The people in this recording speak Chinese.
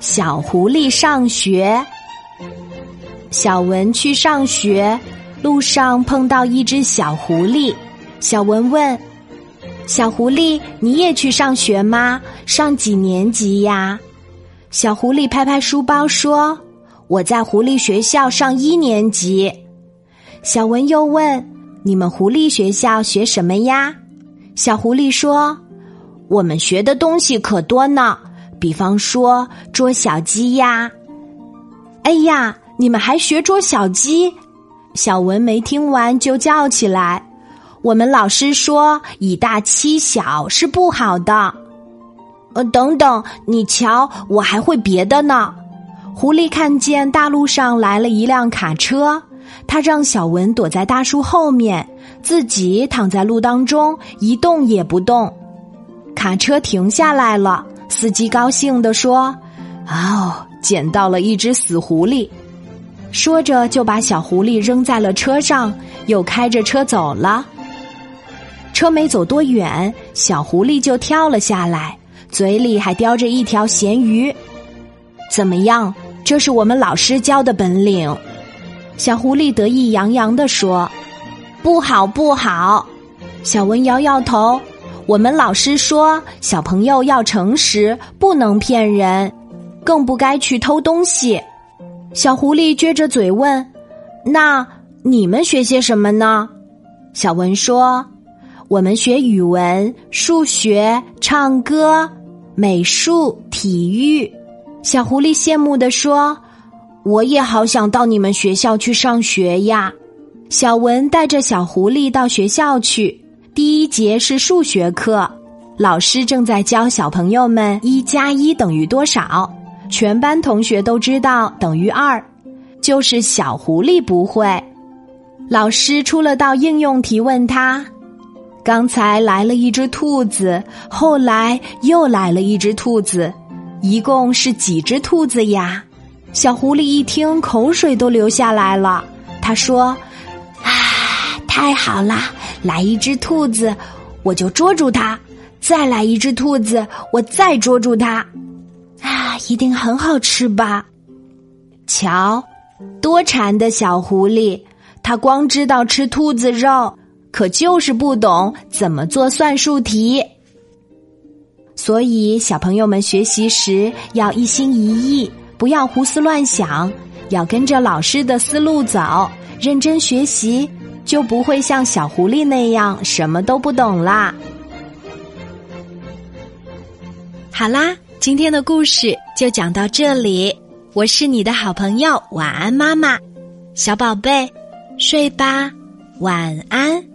小狐狸上学。小文去上学，路上碰到一只小狐狸。小文问：“小狐狸，你也去上学吗？上几年级呀？”小狐狸拍拍书包说：“我在狐狸学校上一年级。”小文又问：“你们狐狸学校学什么呀？”小狐狸说：“我们学的东西可多呢，比方说捉小鸡呀。”哎呀！你们还学捉小鸡？小文没听完就叫起来：“我们老师说以大欺小是不好的。”呃，等等，你瞧，我还会别的呢。狐狸看见大路上来了一辆卡车，他让小文躲在大树后面，自己躺在路当中一动也不动。卡车停下来了，司机高兴地说：“哦，捡到了一只死狐狸。”说着，就把小狐狸扔在了车上，又开着车走了。车没走多远，小狐狸就跳了下来，嘴里还叼着一条咸鱼。怎么样？这是我们老师教的本领。小狐狸得意洋洋地说：“不好，不好！”小文摇摇头：“我们老师说，小朋友要诚实，不能骗人，更不该去偷东西。”小狐狸撅着嘴问：“那你们学些什么呢？”小文说：“我们学语文、数学、唱歌、美术、体育。”小狐狸羡慕地说：“我也好想到你们学校去上学呀！”小文带着小狐狸到学校去。第一节是数学课，老师正在教小朋友们“一加一等于多少”。全班同学都知道等于二，就是小狐狸不会。老师出了道应用题，问他：刚才来了一只兔子，后来又来了一只兔子，一共是几只兔子呀？小狐狸一听，口水都流下来了。他说：“，太好啦！来一只兔子，我就捉住它；再来一只兔子，我再捉住它。”啊一定很好吃吧？瞧，多馋的小狐狸，它光知道吃兔子肉，可就是不懂怎么做算术题。所以，小朋友们学习时要一心一意，不要胡思乱想，要跟着老师的思路走，认真学习，就不会像小狐狸那样什么都不懂啦。好啦。今天的故事就讲到这里，我是你的好朋友晚安妈妈，小宝贝，睡吧，晚安。